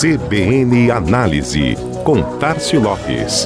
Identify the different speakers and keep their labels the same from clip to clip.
Speaker 1: CBN Análise, com Tarcio Lopes.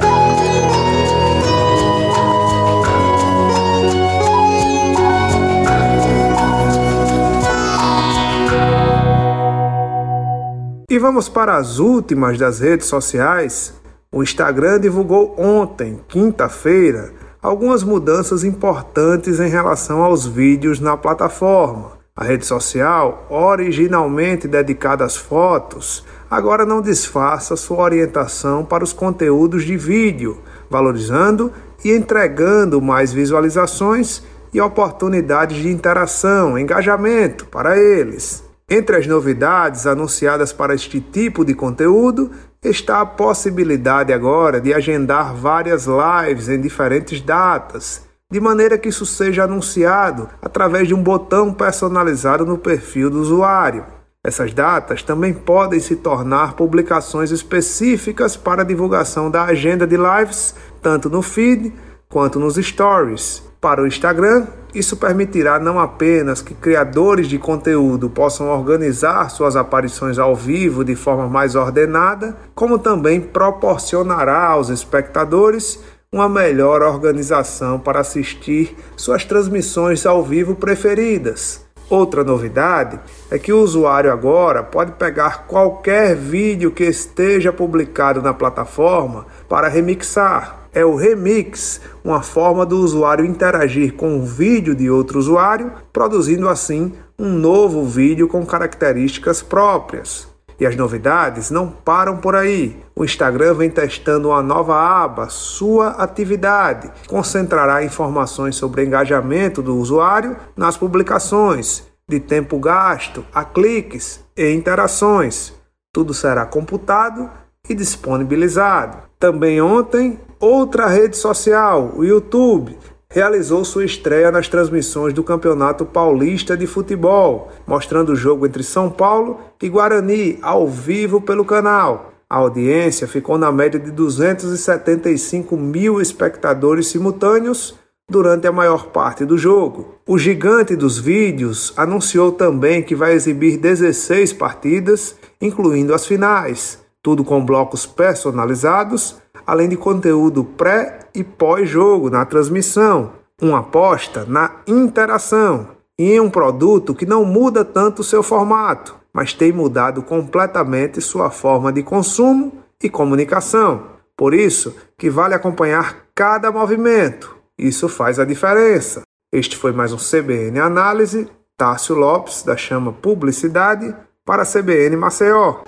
Speaker 2: E vamos para as últimas das redes sociais. O Instagram divulgou ontem, quinta-feira, algumas mudanças importantes em relação aos vídeos na plataforma. A rede social, originalmente dedicada às fotos, agora não disfarça sua orientação para os conteúdos de vídeo, valorizando e entregando mais visualizações e oportunidades de interação, engajamento para eles. Entre as novidades anunciadas para este tipo de conteúdo está a possibilidade agora de agendar várias lives em diferentes datas de maneira que isso seja anunciado através de um botão personalizado no perfil do usuário. Essas datas também podem se tornar publicações específicas para divulgação da agenda de lives, tanto no feed quanto nos stories. Para o Instagram, isso permitirá não apenas que criadores de conteúdo possam organizar suas aparições ao vivo de forma mais ordenada, como também proporcionará aos espectadores uma melhor organização para assistir suas transmissões ao vivo preferidas. Outra novidade é que o usuário agora pode pegar qualquer vídeo que esteja publicado na plataforma para remixar. É o remix, uma forma do usuário interagir com o vídeo de outro usuário, produzindo assim um novo vídeo com características próprias. E as novidades não param por aí. O Instagram vem testando uma nova aba, Sua Atividade, concentrará informações sobre engajamento do usuário nas publicações, de tempo gasto, a cliques e interações. Tudo será computado e disponibilizado. Também ontem, outra rede social, o YouTube, realizou sua estreia nas transmissões do Campeonato Paulista de Futebol, mostrando o jogo entre São Paulo e Guarani ao vivo pelo canal. A audiência ficou na média de 275 mil espectadores simultâneos durante a maior parte do jogo. O gigante dos vídeos anunciou também que vai exibir 16 partidas, incluindo as finais, tudo com blocos personalizados além de conteúdo pré e pós-jogo na transmissão, uma aposta na interação e em um produto que não muda tanto seu formato, mas tem mudado completamente sua forma de consumo e comunicação. Por isso que vale acompanhar cada movimento. Isso faz a diferença. Este foi mais um CBN Análise. Tássio Lopes, da Chama Publicidade, para a CBN Maceió.